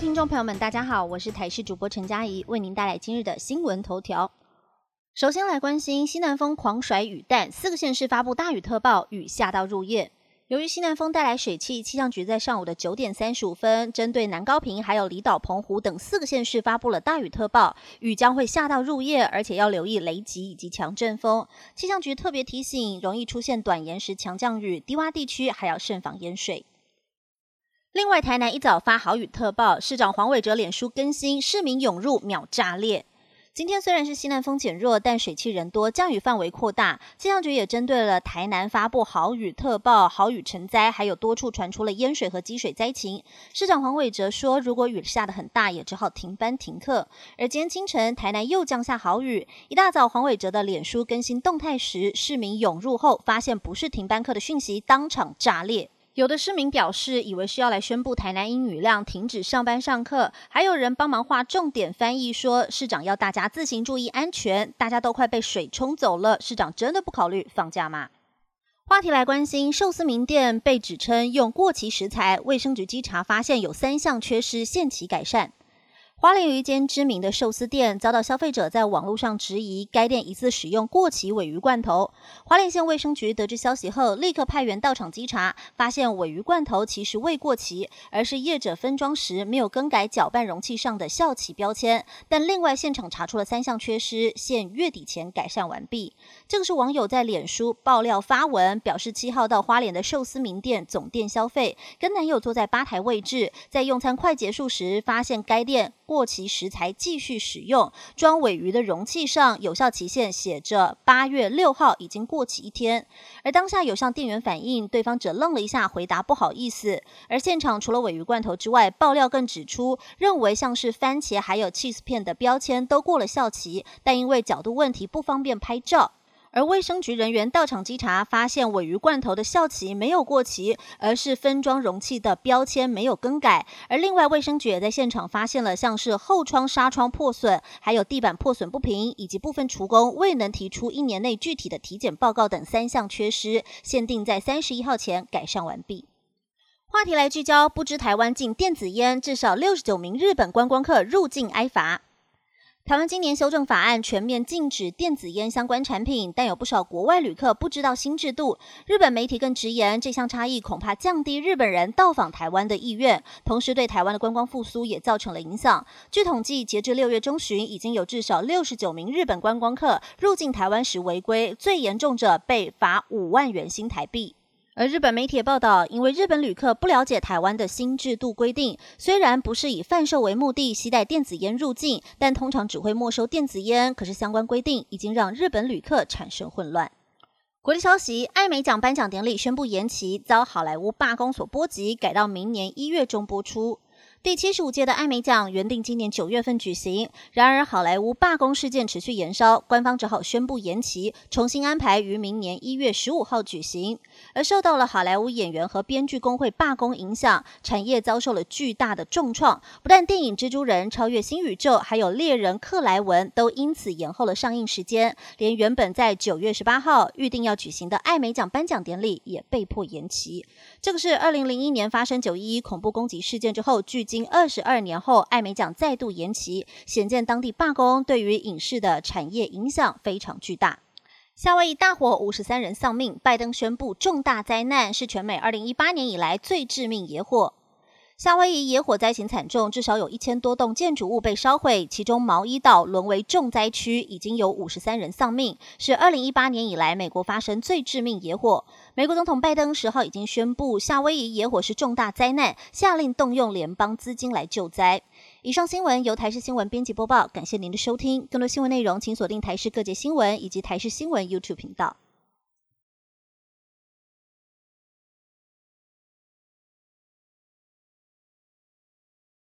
听众朋友们，大家好，我是台视主播陈佳怡，为您带来今日的新闻头条。首先来关心西南风狂甩雨弹，四个县市发布大雨特报，雨下到入夜。由于西南风带来水汽，气象局在上午的九点三十五分，针对南高平还有离岛、澎湖等四个县市发布了大雨特报，雨将会下到入夜，而且要留意雷击以及强阵风。气象局特别提醒，容易出现短延时强降雨，低洼地区还要慎防淹水。另外，台南一早发好雨特报，市长黄伟哲脸书更新，市民涌入秒炸裂。今天虽然是西南风减弱，但水汽人多，降雨范围扩大。气象局也针对了台南发布豪雨特报，豪雨成灾，还有多处传出了淹水和积水灾情。市长黄伟哲说，如果雨下得很大，也只好停班停课。而今天清晨，台南又降下豪雨，一大早黄伟哲的脸书更新动态时，市民涌入后，发现不是停班课的讯息，当场炸裂。有的市民表示，以为是要来宣布台南英语量停止上班上课，还有人帮忙画重点翻译，说市长要大家自行注意安全，大家都快被水冲走了，市长真的不考虑放假吗？话题来关心，寿司名店被指称用过期食材，卫生局稽查发现有三项缺失，限期改善。花莲有一间知名的寿司店遭到消费者在网络上质疑，该店疑似使用过期尾鱼罐头。花莲县卫生局得知消息后，立刻派员到场稽查，发现尾鱼罐头其实未过期，而是业者分装时没有更改搅拌容器上的效期标签。但另外现场查出了三项缺失，现月底前改善完毕。这个是网友在脸书爆料发文，表示七号到花莲的寿司名店总店消费，跟男友坐在吧台位置，在用餐快结束时，发现该店。过期食材继续使用，装尾鱼的容器上有效期限写着八月六号，已经过期一天。而当下有向店员反映，对方只愣了一下，回答不好意思。而现场除了尾鱼罐头之外，爆料更指出，认为像是番茄还有 cheese 片的标签都过了效期，但因为角度问题不方便拍照。而卫生局人员到场稽查，发现尾鱼罐头的效期没有过期，而是分装容器的标签没有更改。而另外，卫生局也在现场发现了像是后窗纱窗破损，还有地板破损不平，以及部分厨工未能提出一年内具体的体检报告等三项缺失，限定在三十一号前改善完毕。话题来聚焦，不知台湾禁电子烟，至少六十九名日本观光客入境挨罚。台湾今年修正法案全面禁止电子烟相关产品，但有不少国外旅客不知道新制度。日本媒体更直言，这项差异恐怕降低日本人到访台湾的意愿，同时对台湾的观光复苏也造成了影响。据统计，截至六月中旬，已经有至少六十九名日本观光客入境台湾时违规，最严重者被罚五万元新台币。而日本媒体报道，因为日本旅客不了解台湾的新制度规定，虽然不是以贩售为目的携带电子烟入境，但通常只会没收电子烟。可是相关规定已经让日本旅客产生混乱。国际消息：艾美奖颁奖典礼宣布延期，遭好莱坞罢工所波及，改到明年一月中播出。第七十五届的艾美奖原定今年九月份举行，然而好莱坞罢工事件持续延烧，官方只好宣布延期，重新安排于明年一月十五号举行。而受到了好莱坞演员和编剧工会罢工影响，产业遭受了巨大的重创。不但电影《蜘蛛人》超越新宇宙，还有《猎人克莱文》都因此延后了上映时间，连原本在九月十八号预定要举行的艾美奖颁奖典礼也被迫延期。这个是二零零一年发生九一一恐怖攻击事件之后，距经二十二年后，艾美奖再度延期，显见当地罢工对于影视的产业影响非常巨大。夏威夷大火，五十三人丧命，拜登宣布重大灾难，是全美二零一八年以来最致命野火。夏威夷野火灾情惨重，至少有一千多栋建筑物被烧毁，其中毛伊岛沦为重灾区，已经有五十三人丧命，是二零一八年以来美国发生最致命野火。美国总统拜登十号已经宣布，夏威夷野火是重大灾难，下令动用联邦资金来救灾。以上新闻由台视新闻编辑播报，感谢您的收听。更多新闻内容，请锁定台视各界新闻以及台视新闻 YouTube 频道。